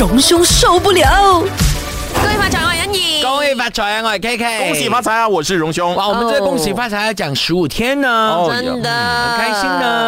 荣兄受不了。恭喜发财，我杨颖。恭喜发财啊！我 K K，恭喜发财啊！我是荣兄。哇，我们这恭喜发财要讲十五天呢，哦真的很开心呢非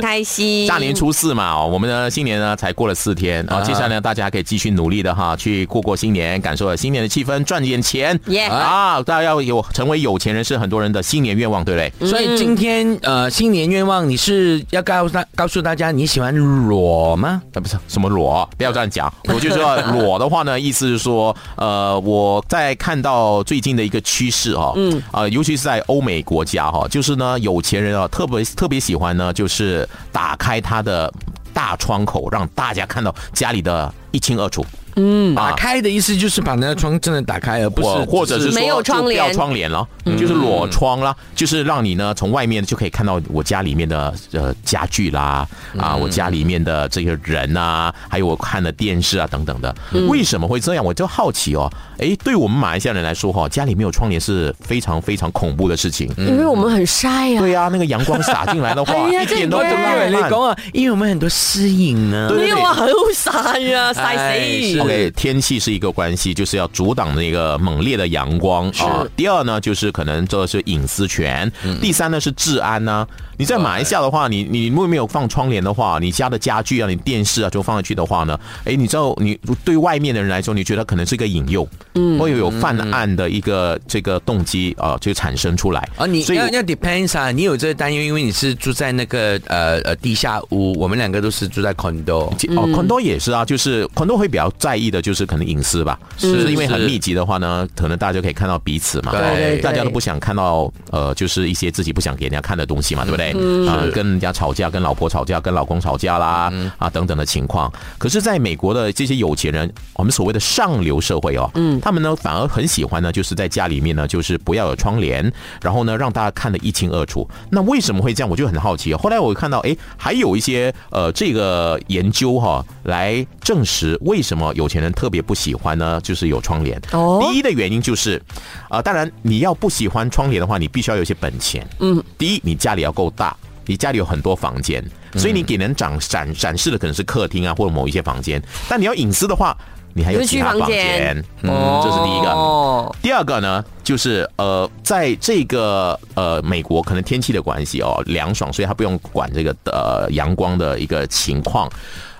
常开心。大年初四嘛，哦，我们的新年呢才过了四天啊，啊接下来呢大家可以继续努力的哈，去过过新年，感受新年的气氛，赚点钱。耶啊，大家要有成为有钱人是很多人的新年愿望，对不对？所以今天呃新年愿望，你是要告诉大告诉大家你喜欢裸吗？啊，不是什么裸，不要这样讲。我就说裸的话呢，意思是说，呃，我在看到最近的一个趋势哈，嗯，啊、尤其是在欧美国家哈，就是呢，有钱人啊，特别特别喜欢呢，就是打开它的大窗口，让大家看到家里的一清二楚。嗯，打开的意思就是把那个窗真的打开，而不是或或者是没有窗帘就不要窗帘了，就是裸窗啦，就是让你呢从外面就可以看到我家里面的呃家具啦，啊，我家里面的这些人啊，还有我看的电视啊等等的。为什么会这样？我就好奇哦。哎，对我们马来西亚人来说哈，家里没有窗帘是非常非常恐怖的事情。因为我们很晒呀。对呀、那个阳光洒进来的话，一点都不这个浪漫。你讲啊，因为我们很多私隐呢。对没有啊，很晒呀，晒死。OK，天气是一个关系，就是要阻挡那个猛烈的阳光。啊。第二呢，就是可能这是隐私权。第三呢是治安呢、你在马来西亚的话，你你如果没有放窗帘的话，你家的家具啊、你电视啊就放上去的话呢，哎，你知道你对外面的人来说，你觉得可能是一个引诱，嗯，会有犯案的一个这个动机啊，就产生出来。啊，你所以要要 depends 啊，你有这个担忧，因为你是住在那个呃呃地下屋，我们两个都是住在 condo。哦，condo 也是啊，就是 condo 会比较在意的，就是可能隐私吧，就是因为很密集的话呢，可能大家就可以看到彼此嘛，对大家都不想看到呃，就是一些自己不想给人家看的东西嘛，对不对？啊，跟人家吵架，跟老婆吵架，跟老公吵架啦，啊等等的情况。可是，在美国的这些有钱人，我们所谓的上流社会哦，嗯，他们呢反而很喜欢呢，就是在家里面呢，就是不要有窗帘，然后呢让大家看得一清二楚。那为什么会这样？我就很好奇哦。后来我看到，哎，还有一些呃这个研究哈、来证实为什么有钱人特别不喜欢呢？就是有窗帘。哦第一的原因就是，啊、当然你要不喜欢窗帘的话，你必须要有一些本钱。嗯，第一，你家里要够大，你家里有很多房间，所以你给人展展展示的可能是客厅啊，或者某一些房间。但你要隐私的话，你还有有其他房间？间。嗯，这是第一个。哦，第二个呢，就是呃，在这个呃美国可能天气的关系哦，凉爽，所以他不用管这个呃阳光的一个情况，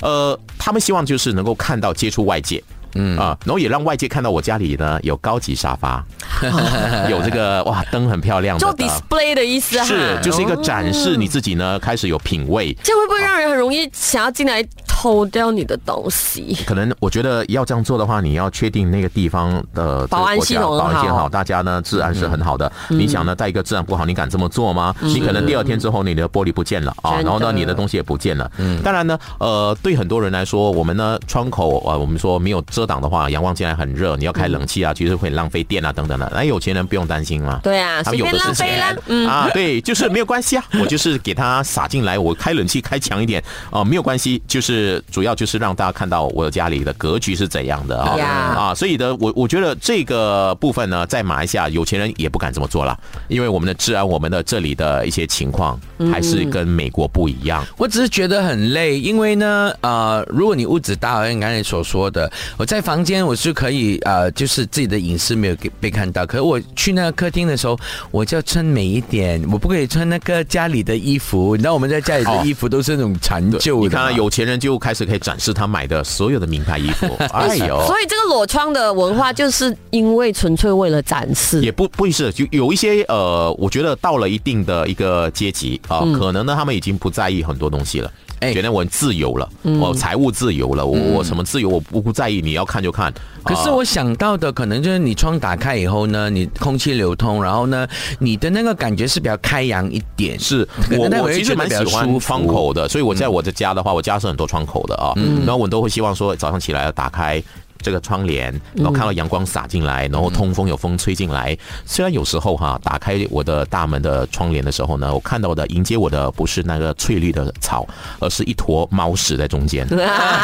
呃，他们希望就是能够看到接触外界。嗯。啊，然后也让外界看到我家里呢有高级沙发，有这个哇灯很漂亮的。做，display 的意思啊。是就是一个展示你自己呢开始有品味，这样会不会让人很容易想要进来偷掉你的东西？可能我觉得要这样做的话，你要确定那个地方的保安系统很保安系统好好，大家呢治安是很好的。你想呢，在一个治安不好，你敢这么做吗？你可能第二天之后，你的玻璃不见了啊，然后呢，你的东西也不见了。嗯当然呢，呃，对很多人来说，我们呢窗口啊，我们说没有遮挡的话，阳光进来很热，你要开冷气啊，其实会浪费电啊等等的。那有钱人不用担心嘛。对啊，他们有的是钱。嗯，啊，对，就是没有关系啊，我就是给他撒进来，我开冷气开强一点啊、没有关系，就是主要就是让大家看到我家里的格局是怎样的啊、呀啊，所以呢，我我觉得这个部分呢，在马来西亚有钱人也不敢这么做了，因为我们的治安，我们的这里的一些情况还是跟美国不一样。我只是觉得很累，因为呢，呃，如果你屋子大，好像你刚才所说的，我在房间我是可以呃，就是自己的隐私没有给被看到，可是我去那个客厅的时候，我就要穿美一点，我不可以穿那个家里的衣服。你知道我们在家里的衣服都是那种陈旧你看啊，有钱人就开始可以展示他买的所有的名牌衣服，哎呦。所以这个裸窗的文化，就是因为纯粹为了展示。也不不是，就有一些呃，我觉得到了一定的一个阶级啊，可能呢他们已经不在意很多东西了。哎觉得我自由了，我财务自由了，我我什么自由我不不在意，你要看就看。啊可是我想到的可能就是你窗打开以后呢，你空气流通，然后呢，你的那个感觉是比较开扬一点。是我我其实蛮喜欢窗口的，所以我在我的家的话，我家是很多窗口的啊，然后我都会希望说早上起来要打开。这个窗帘，然后看到阳光洒进来，然后通风有风吹进来。虽然有时候哈，打开我的大门的窗帘的时候呢，我看到的迎接我的不是那个翠绿的草，而是一坨猫屎在中间。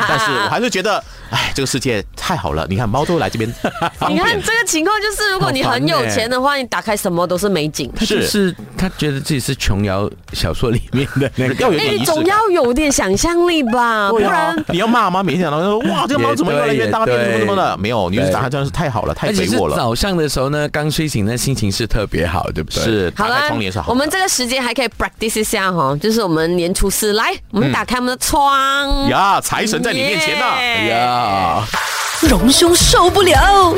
但是我还是觉得，哎，这个世界太好了。你看猫都来这边你看，这个情况就是，如果你很有钱的话，你打开什么都是美景。他 就是他觉得自己是琼瑶小说里面的那个。要有哎，你。总要有点想象力吧，不然，你要骂吗？每天想到说哇，这个猫怎么越来这边大便什么什么的？没有，你就是打开真的是太好了，太肥沃了。早上的时候呢，刚睡醒，那心情是特别好，对不对？是，打好了开窗帘是。我们这个时间还可以 practice 一下哈，就是我们年初四来，我们打开我们的窗。呀，财神在你面前呢。耶哎呀。荣兄受不了。